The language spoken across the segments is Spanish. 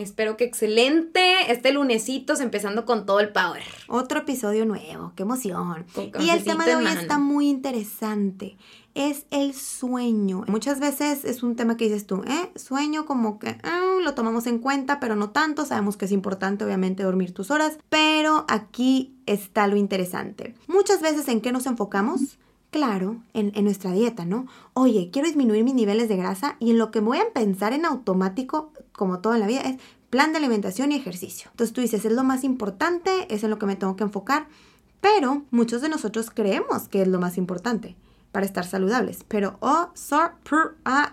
Espero que excelente. Este lunesito empezando con todo el power. Otro episodio nuevo, qué emoción. Y el tema de hoy está muy interesante. Es el sueño. Muchas veces es un tema que dices tú, ¿eh? Sueño como que ah, lo tomamos en cuenta, pero no tanto. Sabemos que es importante, obviamente, dormir tus horas. Pero aquí está lo interesante. Muchas veces en qué nos enfocamos claro en, en, nuestra dieta, ¿no? Oye, quiero disminuir mis niveles de grasa y en lo que voy a pensar en automático como toda la vida, es plan de alimentación y ejercicio. Entonces tú dices, es lo más importante, es en lo que me tengo que enfocar, pero muchos de nosotros creemos que es lo más importante para estar saludables. Pero, oh,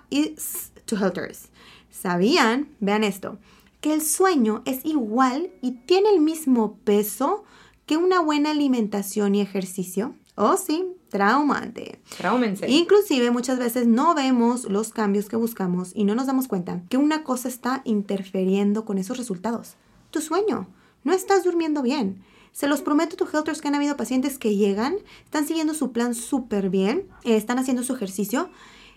is to healthers. ¿Sabían? Vean esto, que el sueño es igual y tiene el mismo peso que una buena alimentación y ejercicio. Oh, sí, traumante. Traumense. Inclusive muchas veces no vemos los cambios que buscamos y no nos damos cuenta que una cosa está interfiriendo con esos resultados. Tu sueño. No estás durmiendo bien. Se los prometo, tu Helters, que han habido pacientes que llegan, están siguiendo su plan súper bien, eh, están haciendo su ejercicio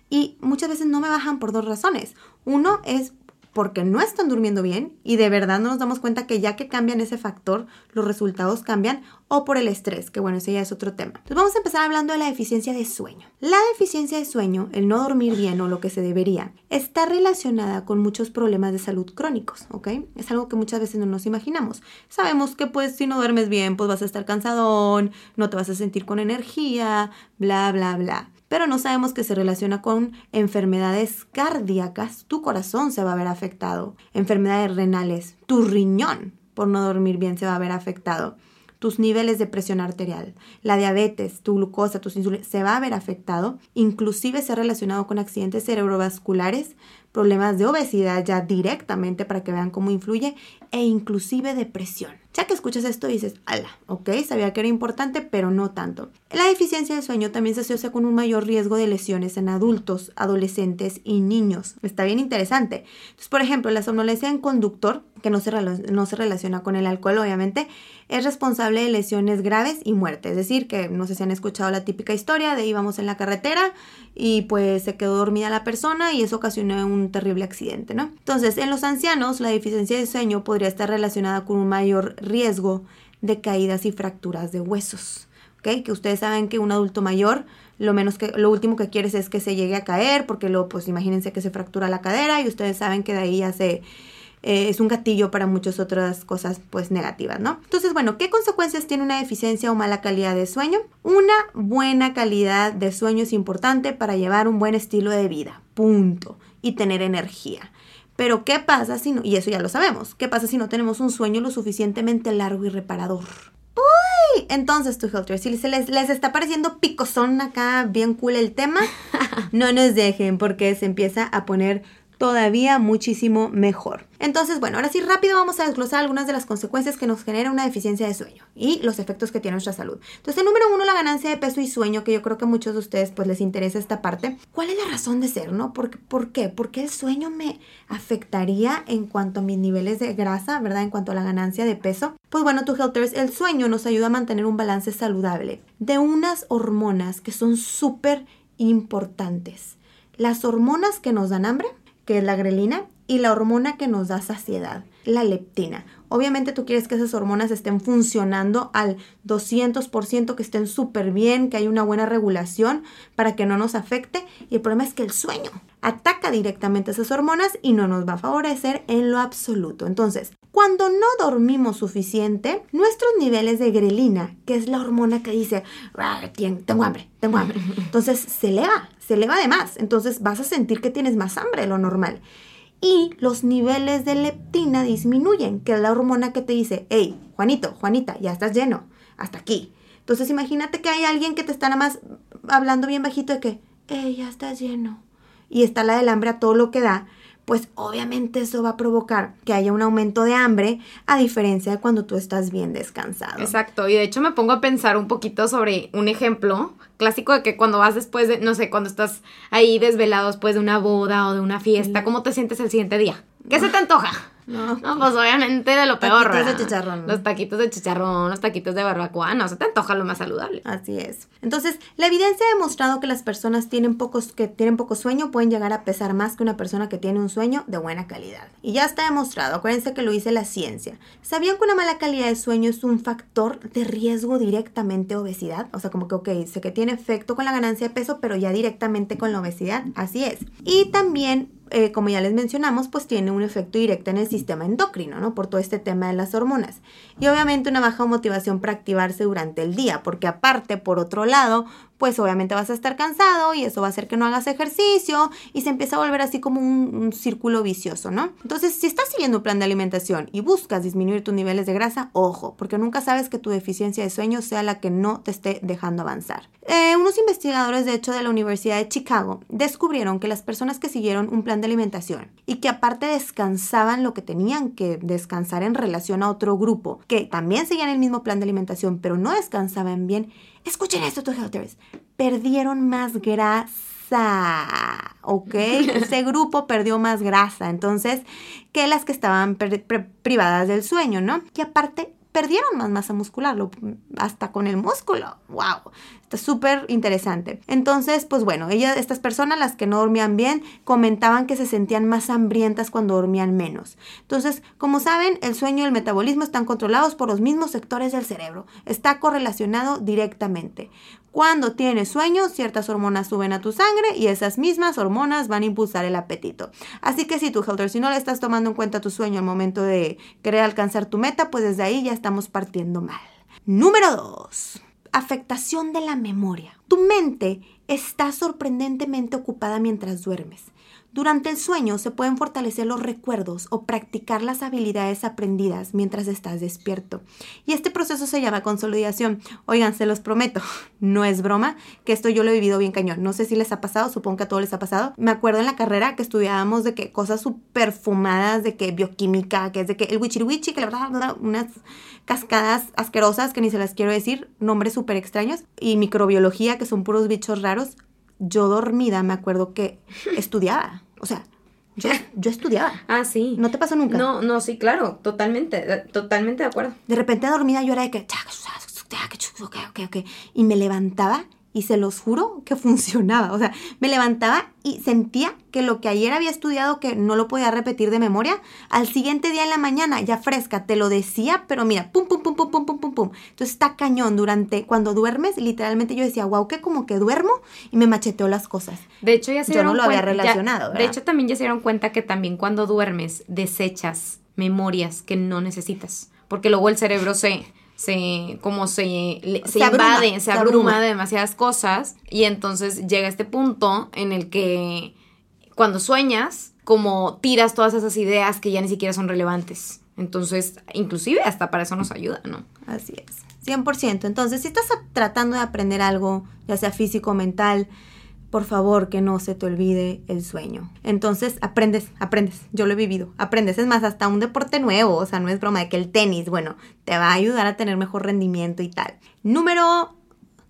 y muchas veces no me bajan por dos razones. Uno es porque no están durmiendo bien y de verdad no nos damos cuenta que ya que cambian ese factor, los resultados cambian o por el estrés, que bueno, ese ya es otro tema. Entonces vamos a empezar hablando de la deficiencia de sueño. La deficiencia de sueño, el no dormir bien o lo que se debería, está relacionada con muchos problemas de salud crónicos, ¿ok? Es algo que muchas veces no nos imaginamos. Sabemos que pues si no duermes bien, pues vas a estar cansadón, no te vas a sentir con energía, bla, bla, bla pero no sabemos que se relaciona con enfermedades cardíacas, tu corazón se va a ver afectado, enfermedades renales, tu riñón por no dormir bien se va a ver afectado, tus niveles de presión arterial, la diabetes, tu glucosa, tus insulina, se va a ver afectado, inclusive se ha relacionado con accidentes cerebrovasculares, problemas de obesidad ya directamente para que vean cómo influye e inclusive depresión. Ya que escuchas esto dices, ala, ok, sabía que era importante, pero no tanto. La deficiencia de sueño también se asocia con un mayor riesgo de lesiones en adultos, adolescentes y niños. Está bien interesante. Entonces, por ejemplo, la somnolencia en conductor, que no se, no se relaciona con el alcohol, obviamente, es responsable de lesiones graves y muerte. Es decir, que no sé si han escuchado la típica historia de íbamos en la carretera y pues se quedó dormida la persona y eso ocasionó un terrible accidente, ¿no? Entonces, en los ancianos, la deficiencia de sueño podría estar relacionada con un mayor riesgo de caídas y fracturas de huesos. ¿ok? Que ustedes saben que un adulto mayor lo menos que lo último que quieres es que se llegue a caer porque luego pues imagínense que se fractura la cadera y ustedes saben que de ahí ya se eh, es un gatillo para muchas otras cosas pues negativas, ¿no? Entonces, bueno, ¿qué consecuencias tiene una deficiencia o mala calidad de sueño? Una buena calidad de sueño es importante para llevar un buen estilo de vida, punto, y tener energía. Pero ¿qué pasa si no, y eso ya lo sabemos, qué pasa si no tenemos un sueño lo suficientemente largo y reparador? Uy, entonces tu Helter, si les, les está pareciendo picosón acá, bien cool el tema, no nos dejen porque se empieza a poner todavía muchísimo mejor. Entonces, bueno, ahora sí rápido vamos a desglosar algunas de las consecuencias que nos genera una deficiencia de sueño y los efectos que tiene nuestra salud. Entonces, el número uno, la ganancia de peso y sueño, que yo creo que a muchos de ustedes pues les interesa esta parte. ¿Cuál es la razón de ser, no? ¿Por, ¿Por qué? El sueño me afectaría en cuanto a mis niveles de grasa, ¿verdad? En cuanto a la ganancia de peso. Pues bueno, tu Helters, el sueño nos ayuda a mantener un balance saludable de unas hormonas que son súper importantes. Las hormonas que nos dan hambre, que es la grelina, y la hormona que nos da saciedad, la leptina. Obviamente tú quieres que esas hormonas estén funcionando al 200%, que estén súper bien, que haya una buena regulación para que no nos afecte. Y el problema es que el sueño ataca directamente esas hormonas y no nos va a favorecer en lo absoluto. Entonces, Cuando no dormimos suficiente, nuestros niveles de grelina, que es la hormona que dice, tengo hambre, tengo hambre, entonces se eleva, se eleva de más. Entonces vas a sentir que tienes más hambre de lo normal. Y los niveles de leptina disminuyen, que es la hormona que te dice, hey, Juanito, Juanita, ya estás lleno, hasta aquí. Entonces imagínate que hay alguien que te está nada más hablando bien bajito de que, hey, ya estás lleno. Y está la del hambre a todo lo que da pues obviamente eso va a provocar que haya un aumento de hambre a diferencia de cuando tú estás bien descansado. Exacto, y de hecho me pongo a pensar un poquito sobre un ejemplo clásico de que cuando vas después de, no sé, cuando estás ahí desvelado después de una boda o de una fiesta, ¿cómo te sientes el siguiente día? ¿Qué se te antoja? No. pues obviamente de lo peor. Taquitos de chicharrón. Los taquitos de chicharrón, los taquitos de barbacoa, no, se te antoja lo más saludable. Así es. Entonces, la evidencia ha demostrado que las personas tienen pocos, que tienen poco sueño pueden llegar a pesar más que una persona que tiene un sueño de buena calidad. Y ya está demostrado, acuérdense que lo dice la ciencia. ¿Sabían que una mala calidad de sueño es un factor de riesgo directamente a obesidad? O sea, como que, ok, sé que tiene efecto con la ganancia de peso, pero ya directamente con la obesidad. Así es. Y también eh, como ya les mencionamos, pues tiene un efecto directo en el sistema endocrino, ¿no? Por todo este tema de las hormonas. Y obviamente una baja motivación para activarse durante el día, porque aparte, por otro lado, pues obviamente vas a estar cansado y eso va a hacer que no hagas ejercicio y se empieza a volver así como un, círculo vicioso, ¿no? Entonces, si estás siguiendo un plan de alimentación y buscas disminuir tus niveles de grasa, ojo, porque nunca sabes que tu deficiencia de sueño sea la que no te esté dejando avanzar. Eh, unos investigadores, de hecho, de la Universidad de Chicago descubrieron que las personas que siguieron un plan de alimentación y que aparte descansaban lo que tenían que descansar en relación a otro grupo, que también seguían el mismo plan de alimentación, pero no descansaban bien, Escuchen esto, tus helters. Perdieron más grasa. ¿Ok? Ese grupo perdió más grasa. Entonces, que las que estaban privadas del sueño, ¿no? Y aparte, perdieron más masa muscular, hasta con el músculo. ¡Wow! Está súper interesante. Entonces, pues bueno, ellas, estas personas, las que no dormían bien, comentaban que se sentían más hambrientas cuando dormían menos. Entonces, como saben, el sueño y el metabolismo están controlados por los mismos sectores del cerebro. Está correlacionado directamente. Cuando tienes sueño, ciertas hormonas suben a tu sangre y esas mismas hormonas van a impulsar el apetito. Así que si tu Helter, si no le estás tomando en cuenta tu sueño al momento de querer alcanzar tu meta, pues desde ahí ya estamos partiendo mal. Número 2. Afectación de la memoria. Tu mente está sorprendentemente ocupada mientras duermes. Durante el sueño se pueden fortalecer los recuerdos o practicar las habilidades aprendidas mientras estás despierto. Y este proceso se llama consolidación. Oigan, se los prometo, no es broma, que esto yo lo he vivido bien cañón. No sé si les ha pasado, supongo que a todos les ha pasado. Me acuerdo en la carrera que estudiábamos de que cosas súper fumadas, de que bioquímica, que es de que el wichiriwichi, que la verdad, unas cascadas asquerosas que ni se las quiero decir, nombres súper extraños, y microbiología, que son puros bichos raros yo dormida me acuerdo que estudiaba. O sea, yo, yo, estudiaba. Ah, sí. ¿No te pasó nunca? No, no, sí, claro, totalmente, totalmente de acuerdo. De repente dormida yo era de que... Y me levantaba y se los juro que funcionaba. O sea, me levantaba y sentía que lo que ayer había estudiado, que no lo podía repetir de memoria, al siguiente día en la mañana, ya fresca, te lo decía, pero mira, pum, pum, pum, pum, pum, pum, pum, pum. Entonces está cañón. Durante, cuando duermes, literalmente yo decía, wow, que como que duermo y me macheteo las cosas. De hecho, ya se Yo no lo había relacionado. de hecho, también ya se dieron cuenta que también cuando duermes desechas memorias que no necesitas. Porque luego el cerebro se se como se, se, invade, se, abruma de demasiadas cosas y entonces llega este punto en el que cuando sueñas, como tiras todas esas ideas que ya ni siquiera son relevantes. Entonces, inclusive hasta para eso nos ayuda, ¿no? Así es. 100%. Entonces, si estás tratando de aprender algo, ya sea físico o mental, por favor que no se te olvide el sueño. Entonces, aprendes, aprendes. Yo lo he vivido. Aprendes. Es más, hasta un deporte nuevo. O sea, no es broma de que el tenis, bueno, te va a ayudar a tener mejor rendimiento y tal. Número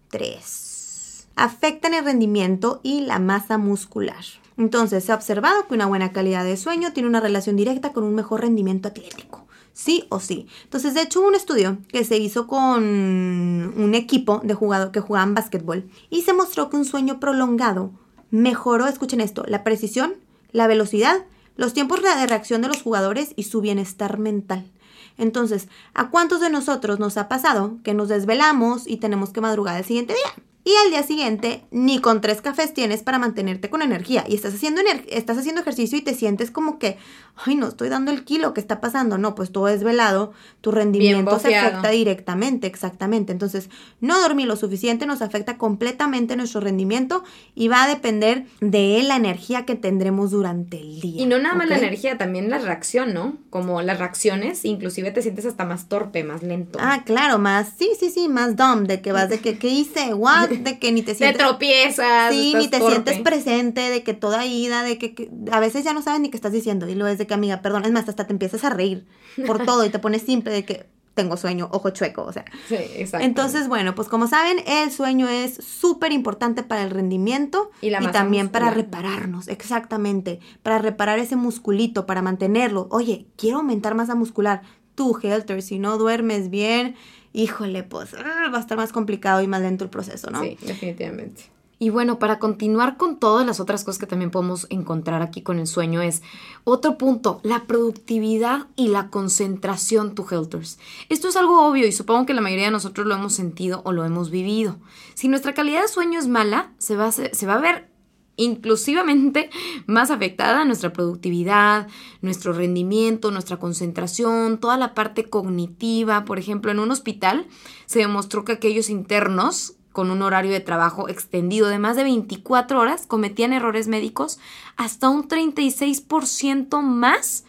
3. Afectan el rendimiento y la masa muscular. Entonces, se ha observado que una buena calidad de sueño tiene una relación directa con un mejor rendimiento atlético sí o sí. Entonces, de hecho, un estudio que se hizo con un equipo de jugadores que jugaban básquetbol y se mostró que un sueño prolongado mejoró, escuchen esto, la precisión, la velocidad, los tiempos de reacción de los jugadores y su bienestar mental. Entonces, ¿a cuántos de nosotros nos ha pasado que nos desvelamos y tenemos que madrugar el siguiente día? Y al día siguiente, ni con tres cafés tienes para mantenerte con energía. Y estás haciendo, estás haciendo ejercicio y te sientes como que, ay, no estoy dando el kilo, ¿qué está pasando? No, pues todo es velado, tu rendimiento se afecta directamente, exactamente. Entonces, no dormir lo suficiente nos afecta completamente nuestro rendimiento y va a depender de la energía que tendremos durante el día. Y no nada más la energía, también la reacción, ¿no? Como las reacciones, inclusive te sientes hasta más torpe, más lento. Ah, claro, más, sí, sí, sí, más dumb, de que vas de que, ¿qué hice? What? de que ni te sientes... Te tropiezas. Sí, ni te sientes presente, de que toda ida, de que, a veces ya no sabes ni qué estás diciendo. Y luego es de que, amiga, perdón, es más, hasta te empiezas a reír por todo y te pones simple de que tengo sueño, ojo chueco, o sea. Sí, exacto. Entonces, bueno, pues como saben, el sueño es súper importante para el rendimiento y, también para repararnos, exactamente, para reparar ese musculito, para mantenerlo. Oye, quiero aumentar masa muscular. Tú, Helter, si no duermes bien, híjole, pues ah, va a estar más complicado y más lento el proceso, ¿no? Sí, definitivamente. Y bueno, para continuar con todas las otras cosas que también podemos encontrar aquí con el sueño es otro punto, la productividad y la concentración to helters. Esto es algo obvio y supongo que la mayoría de nosotros lo hemos sentido o lo hemos vivido. Si nuestra calidad de sueño es mala, se va a, se va a ver inclusivamente más afectada nuestra productividad, nuestro rendimiento, nuestra concentración, toda la parte cognitiva. Por ejemplo, en un hospital se demostró que aquellos internos con un horario de trabajo extendido de más de 24 horas cometían errores médicos hasta un 36% más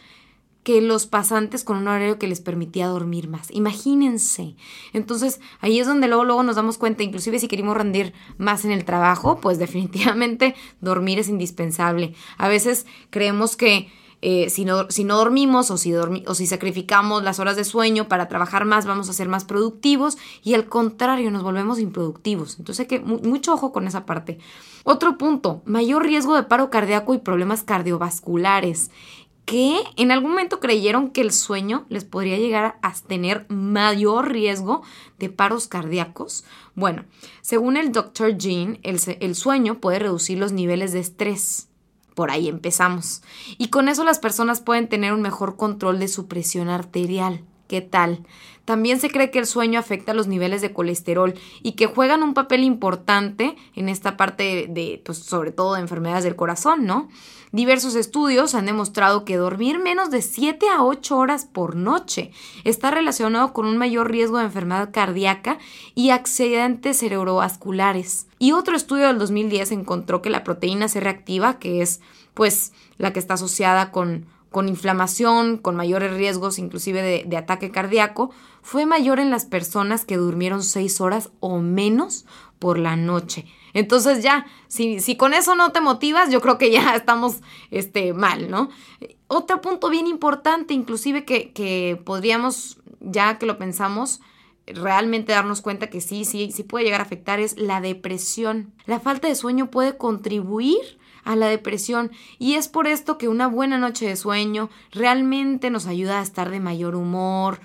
que los pasantes con un horario que les permitía dormir más. Imagínense. Entonces, ahí es donde luego, luego nos damos cuenta, inclusive si queremos rendir más en el trabajo, pues definitivamente dormir es indispensable. A veces creemos que eh, si, no, si, no, dormimos o si, o si sacrificamos las horas de sueño para trabajar más, vamos a ser más productivos y al contrario, nos volvemos improductivos. Entonces que mucho ojo con esa parte. Otro punto, mayor riesgo de paro cardíaco y problemas cardiovasculares que en algún momento creyeron que el sueño les podría llegar a tener mayor riesgo de paros cardíacos. Bueno, según el Dr. Jean, el, el sueño puede reducir los niveles de estrés por ahí empezamos. Y con eso las personas pueden tener un mejor control de su presión arterial. ¿Qué tal? También se cree que el sueño afecta los niveles de colesterol y que juegan un papel importante en esta parte de, pues, sobre todo de enfermedades del corazón, ¿no? Diversos estudios han demostrado que dormir menos de 7 a 8 horas por noche está relacionado con un mayor riesgo de enfermedad cardíaca y accidentes cerebrovasculares. Y otro estudio del 2010 encontró que la proteína C reactiva, que es pues la que está asociada con con inflamación, con mayores riesgos inclusive de, ataque cardíaco, fue mayor en las personas que durmieron seis horas o menos por la noche. Entonces ya, si, si con eso no te motivas, yo creo que ya estamos este, mal, ¿no? Otro punto bien importante, inclusive que, que podríamos, ya que lo pensamos, realmente darnos cuenta que sí, sí, sí puede llegar a afectar es la depresión. La falta de sueño puede contribuir a la depresión. Y es por esto que una buena noche de sueño realmente nos ayuda a estar de mayor humor,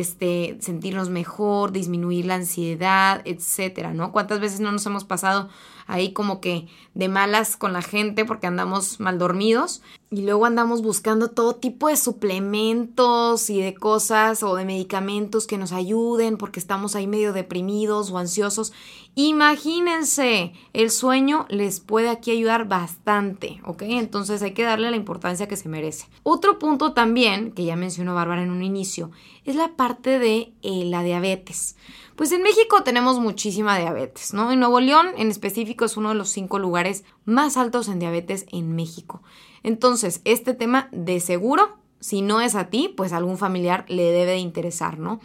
este, sentirnos mejor, disminuir la ansiedad, etcétera, ¿no? ¿Cuántas veces no nos hemos pasado ahí como que de malas con la gente porque andamos mal dormidos y luego andamos buscando todo tipo de suplementos y de cosas o de medicamentos que nos ayuden porque estamos ahí medio deprimidos o ansiosos. Imagínense, el sueño les puede aquí ayudar bastante, ¿ok? Entonces hay que darle la importancia que se merece. Otro punto también, que ya mencionó Bárbara en un inicio, es la parte de eh, la diabetes. Pues en México tenemos muchísima diabetes, ¿no? En Nuevo León en específico es uno de los cinco lugares más altos en diabetes en México. Entonces, este tema de seguro, si no es a ti, pues a algún familiar le debe de interesar, ¿no?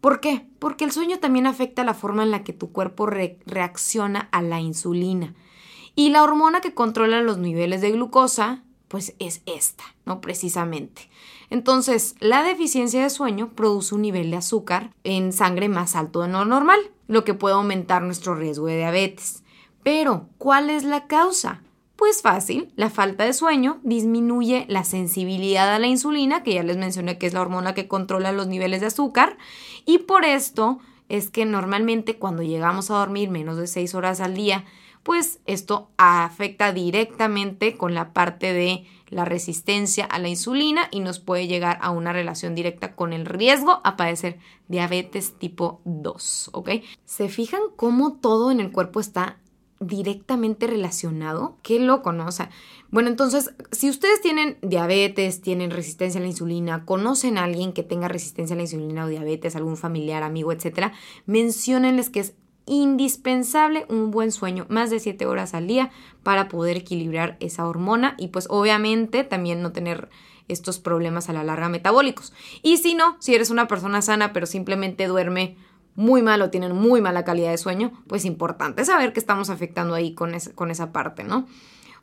¿Por qué? Porque el sueño también afecta la forma en la que tu cuerpo reacciona a la insulina. Y la hormona que controla los niveles de glucosa, pues es esta, ¿no? Precisamente. Entonces, la deficiencia de sueño produce un nivel de azúcar en sangre más alto de lo normal, lo que puede aumentar nuestro riesgo de diabetes. Pero, ¿cuál es la causa? Pues fácil, la falta de sueño disminuye la sensibilidad a la insulina, que ya les mencioné que es la hormona que controla los niveles de azúcar, y por esto es que normalmente cuando llegamos a dormir menos de 6 horas al día, pues esto afecta directamente con la parte de la resistencia a la insulina y nos puede llegar a una relación directa con el riesgo a padecer diabetes tipo 2, ¿ok? ¿Se fijan cómo todo en el cuerpo está directamente relacionado? Qué loco, ¿no? O sea, bueno, entonces, si ustedes tienen diabetes, tienen resistencia a la insulina, conocen a alguien que tenga resistencia a la insulina o diabetes, algún familiar, amigo, etcétera, menciónenles que es indispensable un buen sueño, más de 7 horas al día para poder equilibrar esa hormona y pues obviamente también no tener estos problemas a la larga metabólicos. Y si no, si eres una persona sana pero simplemente duerme muy mal o tienen muy mala calidad de sueño, pues importante saber que estamos afectando ahí con, con esa parte, ¿no?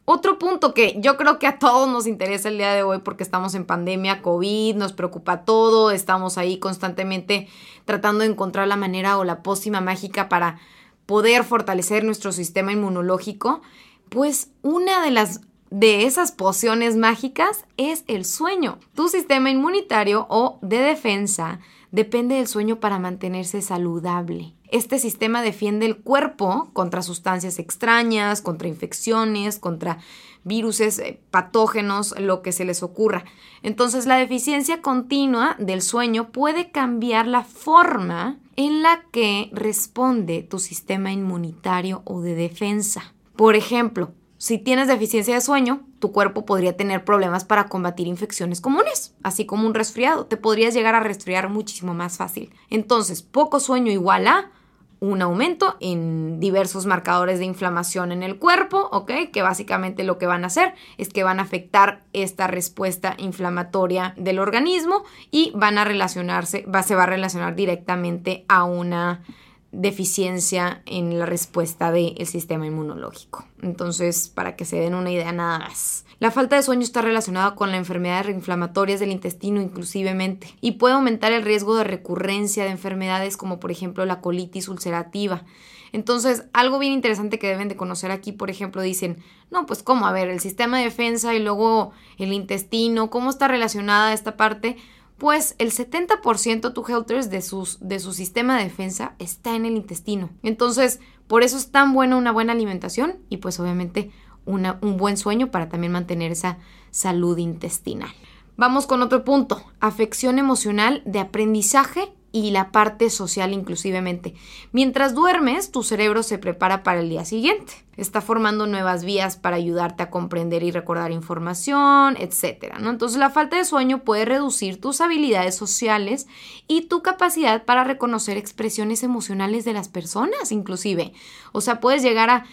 Otro punto que yo creo que a todos nos interesa el día de hoy porque estamos en pandemia, COVID, nos preocupa todo, estamos ahí constantemente tratando de encontrar la manera o la pócima mágica para poder fortalecer nuestro sistema inmunológico, pues una de las de esas pociones mágicas es el sueño. Tu sistema inmunitario o de defensa depende del sueño para mantenerse saludable. Este sistema defiende el cuerpo contra sustancias extrañas, contra infecciones, contra virus, eh, patógenos, lo que se les ocurra. Entonces la deficiencia continua del sueño puede cambiar la forma en la que responde tu sistema inmunitario o de defensa. Por ejemplo, si tienes deficiencia de sueño, tu cuerpo podría tener problemas para combatir infecciones comunes, así como un resfriado. Te podrías llegar a resfriar muchísimo más fácil. Entonces, poco sueño igual a un aumento en diversos marcadores de inflamación en el cuerpo, ¿ok? Que básicamente lo que van a hacer es que van a afectar esta respuesta inflamatoria del organismo y van a relacionarse, se va a relacionar directamente a una deficiencia en la respuesta del sistema inmunológico. Entonces, para que se den una idea nada más. La falta de sueño está relacionada con la enfermedades reinflamatorias del intestino inclusivemente y puede aumentar el riesgo de recurrencia de enfermedades como por ejemplo la colitis ulcerativa. Entonces, algo bien interesante que deben de conocer aquí, por ejemplo, dicen, no, pues cómo, a ver, el sistema de defensa y luego el intestino, ¿cómo está relacionada esta parte? Pues el 70% tu helters de, su sistema de defensa está en el intestino. Entonces, por eso es tan buena una buena alimentación y pues obviamente un buen sueño para también mantener esa salud intestinal. Vamos con otro punto, afección emocional de aprendizaje y la parte social inclusivemente. Mientras duermes, tu cerebro se prepara para el día siguiente. Está formando nuevas vías para ayudarte a comprender y recordar información, etc. ¿no? Entonces la falta de sueño puede reducir tus habilidades sociales y tu capacidad para reconocer expresiones emocionales de las personas, inclusive. O sea, puedes llegar a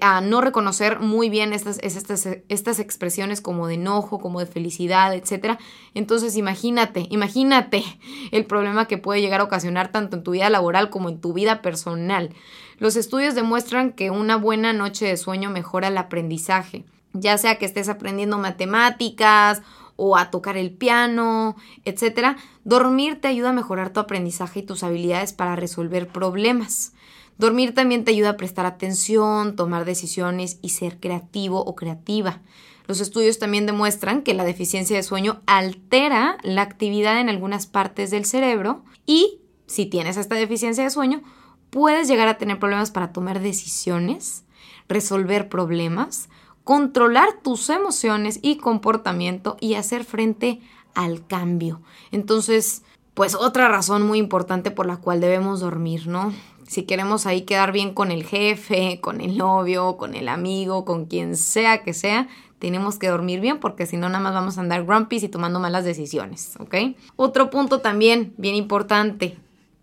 a no reconocer muy bien estas, estas, estas expresiones como de enojo, como de felicidad, etc. Entonces imagínate, imagínate el problema que puede llegar a ocasionar tanto en tu vida laboral como en tu vida personal. Los estudios demuestran que una buena noche de sueño mejora el aprendizaje, ya sea que estés aprendiendo matemáticas o a tocar el piano, etc. Dormir te ayuda a mejorar tu aprendizaje y tus habilidades para resolver problemas. Dormir también te ayuda a prestar atención, tomar decisiones y ser creativo o creativa. Los estudios también demuestran que la deficiencia de sueño altera la actividad en algunas partes del cerebro y si tienes esta deficiencia de sueño, puedes llegar a tener problemas para tomar decisiones, resolver problemas, controlar tus emociones y comportamiento y hacer frente al cambio. Entonces, pues otra razón muy importante por la cual debemos dormir, ¿no? si queremos ahí quedar bien con el jefe, con el novio, con el amigo, con quien sea que sea, tenemos que dormir bien porque si no nada más vamos a andar grumpy y tomando malas decisiones, ¿ok? Otro punto también bien importante,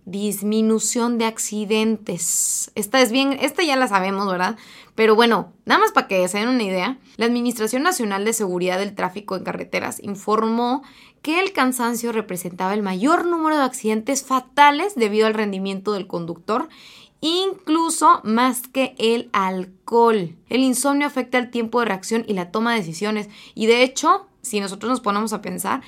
disminución de accidentes. Esta es bien, esta ya la sabemos, ¿verdad? Pero bueno, nada más para que se den una idea, la Administración Nacional de Seguridad del Tráfico en Carreteras informó que el cansancio representaba el mayor número de accidentes fatales debido al rendimiento del conductor, incluso más que el alcohol. El insomnio afecta el tiempo de reacción y la toma de decisiones. Y de hecho, si nosotros nos ponemos a pensar,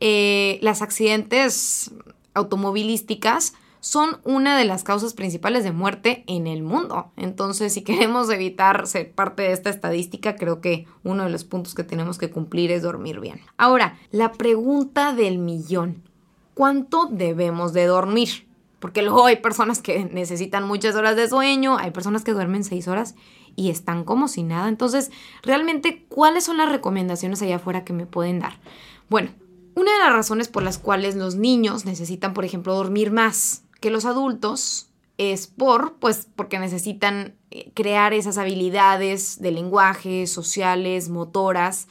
eh, las accidentes automovilísticas son una de las causas principales de muerte en el mundo. Entonces, si queremos evitar ser parte de esta estadística, creo que uno de los puntos que tenemos que cumplir es dormir bien. Ahora, la pregunta del millón. ¿Cuánto debemos de dormir? Porque luego hay personas que necesitan muchas horas de sueño, hay personas que duermen seis horas y están como si nada. Entonces, realmente, ¿cuáles son las recomendaciones allá afuera que me pueden dar? Bueno, una de las razones por las cuales los niños necesitan, por ejemplo, dormir más que los adultos es por, pues, porque necesitan eh, crear esas habilidades de lenguaje, sociales, motoras,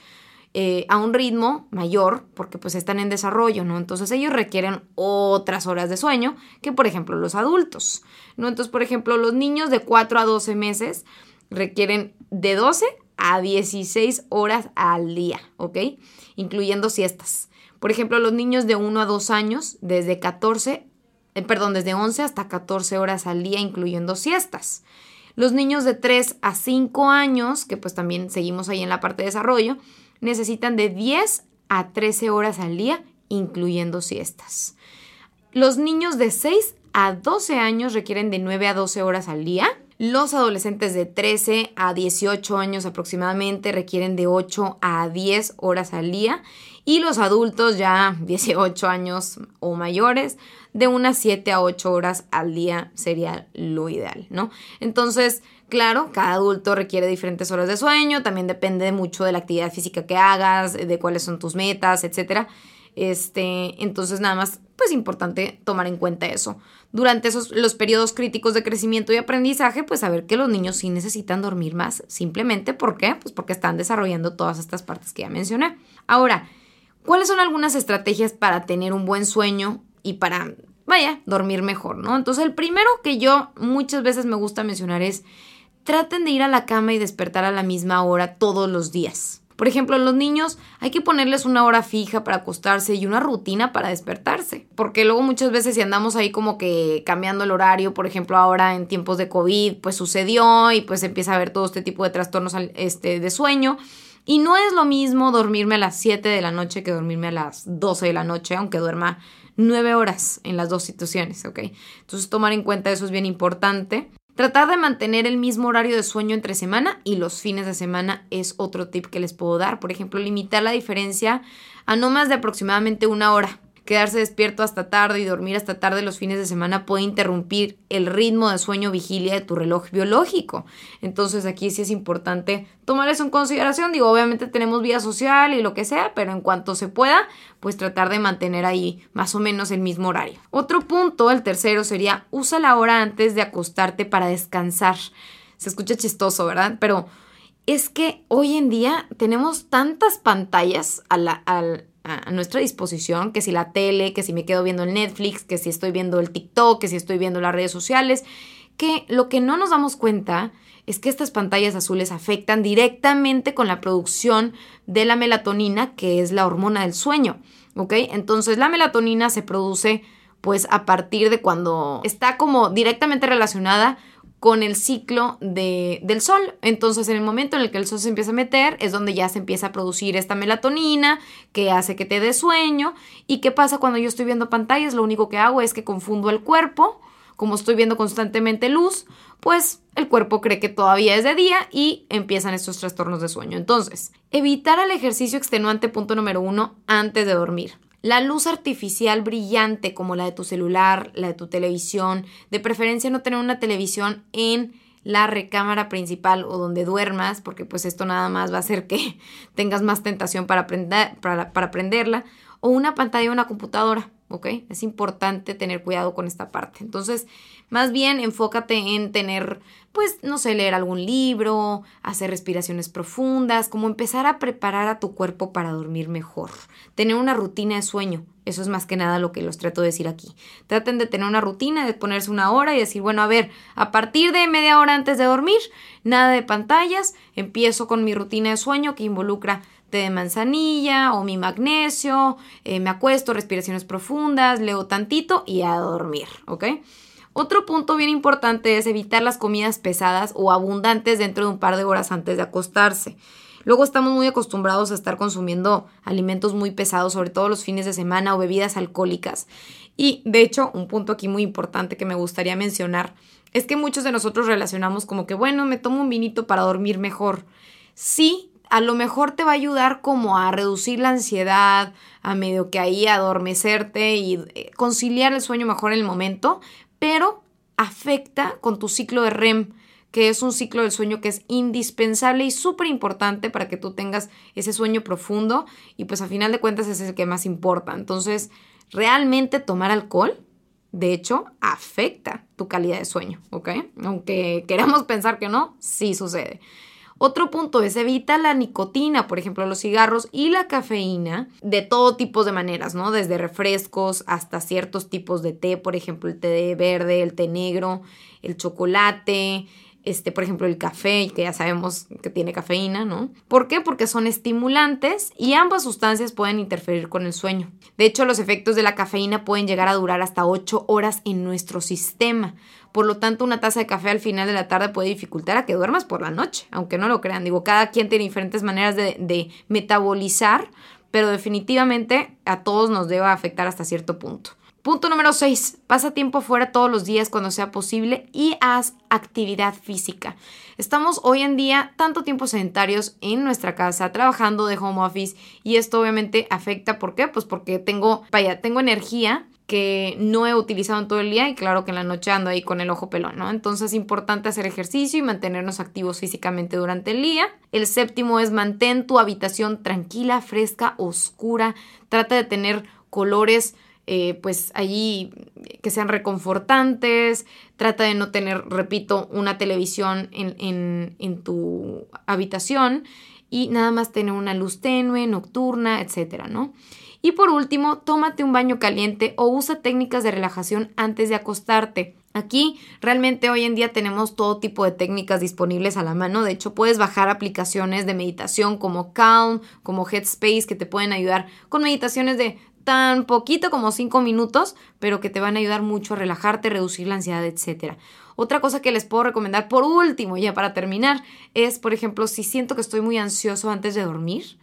eh, a un ritmo mayor, porque pues están en desarrollo, ¿no? Entonces ellos requieren otras horas de sueño que, por ejemplo, los adultos, ¿no? Entonces, por ejemplo, los niños de 4 a 12 meses requieren de 12 a 16 horas al día, ¿ok? Incluyendo siestas. Por ejemplo, los niños de 1 a 2 años, desde 14, eh, perdón, desde 11 hasta 14 horas al día, incluyendo siestas. Los niños de 3 a 5 años, que pues también seguimos ahí en la parte de desarrollo, necesitan de 10 a 13 horas al día, incluyendo siestas. Los niños de 6 a 12 años requieren de 9 a 12 horas al día. Los adolescentes de 13 a 18 años aproximadamente requieren de 8 a 10 horas al día. Y los adultos ya 18 años o mayores de unas 7 a 8 horas al día sería lo ideal, ¿no? Entonces, Claro, cada adulto requiere diferentes horas de sueño, también depende mucho de la actividad física que hagas, de cuáles son tus metas, etc. Este, entonces nada más, pues importante tomar en cuenta eso. Durante esos los periodos críticos de crecimiento y aprendizaje, pues saber que los niños sí necesitan dormir más, simplemente ¿por qué? Pues porque están desarrollando todas estas partes que ya mencioné. Ahora, ¿cuáles son algunas estrategias para tener un buen sueño y para vaya, dormir mejor, ¿no? Entonces, el primero que yo muchas veces me gusta mencionar es traten de ir a la cama y despertar a la misma hora todos los días. Por ejemplo, los niños hay que ponerles una hora fija para acostarse y una rutina para despertarse. Porque luego muchas veces si andamos ahí como que cambiando el horario, por ejemplo, ahora en tiempos de COVID, pues sucedió y pues empieza a haber todo este tipo de trastornos este, de sueño. Y no es lo mismo dormirme a las 7 de la noche que dormirme a las 12 de la noche, aunque duerma 9 horas en las dos situaciones, ¿ok? Entonces tomar en cuenta eso es bien importante. Tratar de mantener el mismo horario de sueño entre semana y los fines de semana es otro tip que les puedo dar. Por ejemplo, limitar la diferencia a no más de aproximadamente una hora quedarse despierto hasta tarde y dormir hasta tarde los fines de semana puede interrumpir el ritmo de sueño vigilia de tu reloj biológico. Entonces aquí sí es importante tomar eso en consideración. Digo, obviamente tenemos vida social y lo que sea, pero en cuanto se pueda, pues tratar de mantener ahí más o menos el mismo horario. Otro punto, el tercero, sería usa la hora antes de acostarte para descansar. Se escucha chistoso, ¿verdad? Pero es que hoy en día tenemos tantas pantallas a la, a nuestra disposición, que si la tele, que si me quedo viendo el Netflix, que si estoy viendo el TikTok, que si estoy viendo las redes sociales, que lo que no nos damos cuenta es que estas pantallas azules afectan directamente con la producción de la melatonina, que es la hormona del sueño, ¿ok? Entonces la melatonina se produce pues a partir de cuando está como directamente relacionada con el ciclo de, del sol. Entonces, en el momento en el que el sol se empieza a meter, es donde ya se empieza a producir esta melatonina que hace que te dé sueño. ¿Y qué pasa cuando yo estoy viendo pantallas? Lo único que hago es que confundo el cuerpo. Como estoy viendo constantemente luz, pues el cuerpo cree que todavía es de día y empiezan estos trastornos de sueño. Entonces, evitar el ejercicio extenuante, punto número uno, antes de dormir. La luz artificial brillante como la de tu celular, la de tu televisión, de preferencia no tener una televisión en la recámara principal o donde duermas, porque pues esto nada más va a hacer que tengas más tentación para, para, para prenderla, o una pantalla o una computadora. ¿Ok? Es importante tener cuidado con esta parte. Entonces, más bien enfócate en tener, pues, no sé, leer algún libro, hacer respiraciones profundas, como empezar a preparar a tu cuerpo para dormir mejor. Tener una rutina de sueño. Eso es más que nada lo que los trato de decir aquí. Traten de tener una rutina, de ponerse una hora y decir, bueno, a ver, a partir de media hora antes de dormir, nada de pantallas, empiezo con mi rutina de sueño que involucra de manzanilla o mi magnesio, eh, me acuesto, respiraciones profundas, leo tantito y a dormir, ¿ok? Otro punto bien importante es evitar las comidas pesadas o abundantes dentro de un par de horas antes de acostarse. Luego estamos muy acostumbrados a estar consumiendo alimentos muy pesados, sobre todo los fines de semana o bebidas alcohólicas. Y de hecho, un punto aquí muy importante que me gustaría mencionar es que muchos de nosotros relacionamos como que, bueno, me tomo un vinito para dormir mejor. Sí, a lo mejor te va a ayudar como a reducir la ansiedad, a medio que ahí adormecerte y eh, conciliar el sueño mejor en el momento, pero afecta con tu ciclo de REM, que es un ciclo del sueño que es indispensable y súper importante para que tú tengas ese sueño profundo y pues a final de cuentas es el que más importa. Entonces, realmente tomar alcohol, de hecho, afecta tu calidad de sueño, ¿ok? Aunque queramos pensar que no, sí sucede. Otro punto es evita la nicotina, por ejemplo, los cigarros y la cafeína de todo tipo de maneras, ¿no? Desde refrescos hasta ciertos tipos de té, por ejemplo, el té verde, el té negro, el chocolate, este, por ejemplo, el café, que ya sabemos que tiene cafeína, ¿no? ¿Por qué? Porque son estimulantes y ambas sustancias pueden interferir con el sueño. De hecho, los efectos de la cafeína pueden llegar a durar hasta 8 horas en nuestro sistema. Por lo tanto, una taza de café al final de la tarde puede dificultar a que duermas por la noche, aunque no lo crean. Digo, cada quien tiene diferentes maneras de, de metabolizar, pero definitivamente a todos nos debe afectar hasta cierto punto. Punto número 6. Pasa tiempo fuera todos los días cuando sea posible y haz actividad física. Estamos hoy en día tanto tiempo sedentarios en nuestra casa, trabajando de home office y esto obviamente afecta. ¿Por qué? Pues porque tengo, vaya, tengo energía que no he utilizado en todo el día y claro que en la noche ando ahí con el ojo pelón, ¿no? Entonces es importante hacer ejercicio y mantenernos activos físicamente durante el día. El séptimo es mantén tu habitación tranquila, fresca, oscura. Trata de tener colores eh, pues allí que sean reconfortantes, trata de no tener, repito, una televisión en, en, tu habitación y nada más tener una luz tenue, nocturna, etcétera, ¿no? Y por último, tómate un baño caliente o usa técnicas de relajación antes de acostarte. Aquí realmente hoy en día tenemos todo tipo de técnicas disponibles a la mano. De hecho, puedes bajar aplicaciones de meditación como Calm, como Headspace, que te pueden ayudar con meditaciones de tan poquito como cinco minutos, pero que te van a ayudar mucho a relajarte, reducir la ansiedad, etc. Otra cosa que les puedo recomendar por último, ya para terminar, es, por ejemplo, si siento que estoy muy ansioso antes de dormir,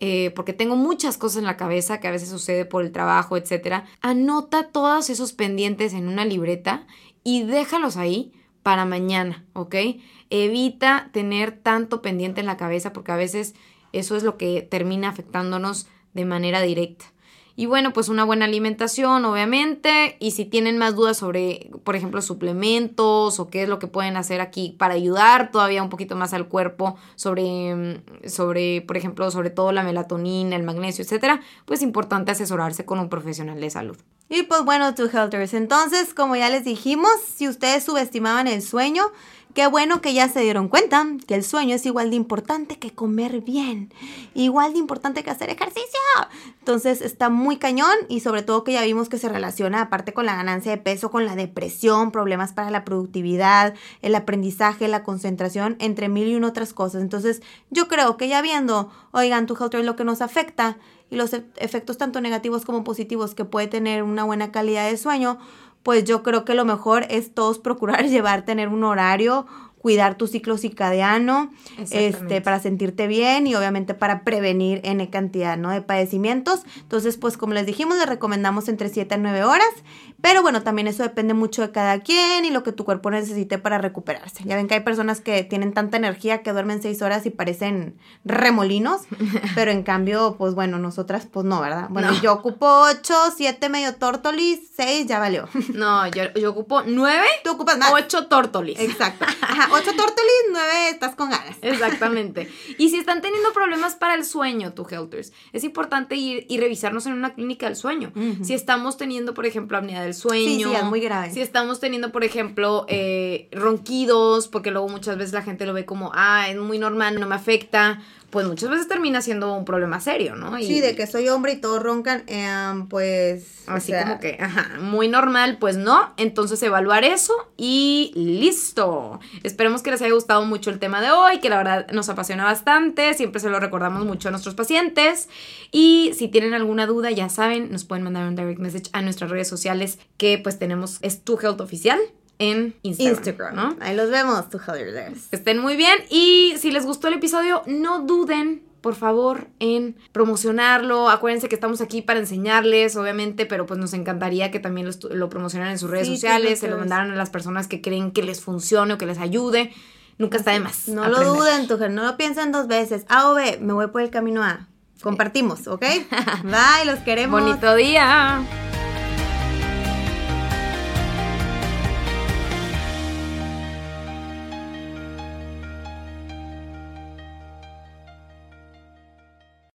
eh, porque tengo muchas cosas en la cabeza que a veces sucede por el trabajo, etc. Anota todos esos pendientes en una libreta y déjalos ahí para mañana, ¿ok? Evita tener tanto pendiente en la cabeza porque a veces eso es lo que termina afectándonos de manera directa. Y bueno, pues una buena alimentación, obviamente. Y si tienen más dudas sobre, por ejemplo, suplementos o qué es lo que pueden hacer aquí para ayudar todavía un poquito más al cuerpo sobre, mm, sobre por ejemplo, sobre todo la melatonina, el magnesio, etcétera, pues es importante asesorarse con un profesional de salud. Y pues bueno, to Helters, entonces, como ya les dijimos, si ustedes subestimaban el sueño, Qué bueno que ya se dieron cuenta que el sueño es igual de importante que comer bien, igual de importante que hacer ejercicio. Entonces está muy cañón y sobre todo que ya vimos que se relaciona aparte con la ganancia de peso, con la depresión, problemas para la productividad, el aprendizaje, la concentración, entre mil y una otras cosas. Entonces yo creo que ya viendo, oigan, tu health es lo que nos afecta y los efectos tanto negativos como positivos que puede tener una buena calidad de sueño, pues yo creo que lo mejor es todos procurar llevar, tener un horario, cuidar tu ciclo circadiano, este, para sentirte bien y obviamente para prevenir N cantidad, ¿no? De padecimientos. Entonces, pues como les dijimos, les recomendamos entre 7 a 9 horas, pero bueno, también eso depende mucho de cada quien y lo que tu cuerpo necesite para recuperarse. Ya ven que hay personas que tienen tanta energía que duermen 6 horas y parecen remolinos, pero en cambio, pues bueno, nosotras pues no, ¿verdad? Bueno, yo ocupo 8, 7 medio tortolis, 6 ya valió. No, yo, yo ocupo 9. Tú ocupas más. 8 tortolis. Exacto. Ajá, ocho tortolis, nueve estás con ganas. Exactamente. Y si están teniendo problemas para el sueño, tu helters, es importante ir y revisarnos en una clínica del sueño. Si estamos teniendo, por ejemplo, apnea del sueño. Sí, es muy grave. Si estamos teniendo, por ejemplo, eh, ronquidos, porque luego muchas veces la gente lo ve como, ah, es muy normal, no me afecta pues muchas veces termina siendo un problema serio, ¿no? sí, de que soy hombre y todos roncan, em, pues... Así como que, ajá, muy normal, pues no. Entonces evaluar eso y listo. Esperemos que les haya gustado mucho el tema de hoy, que la verdad nos apasiona bastante, siempre se lo recordamos mucho a nuestros pacientes. Y si tienen alguna duda, ya saben, nos pueden mandar un direct message a nuestras redes sociales que pues tenemos, es tu health oficial en Instagram, ¿no? Ahí los vemos, tu Estén muy bien y si les gustó el episodio, no duden por favor, en promocionarlo. Acuérdense que estamos aquí para enseñarles, obviamente, pero pues nos encantaría que también lo, promocionaran en sus redes sociales, se lo mandaran a las personas que creen que les funcione o que les ayude. Nunca está de más. No lo duden, Tujer, no lo piensen dos veces. A o B, me voy por el camino A. Compartimos, ¿ok? Bye, los queremos. Bonito día.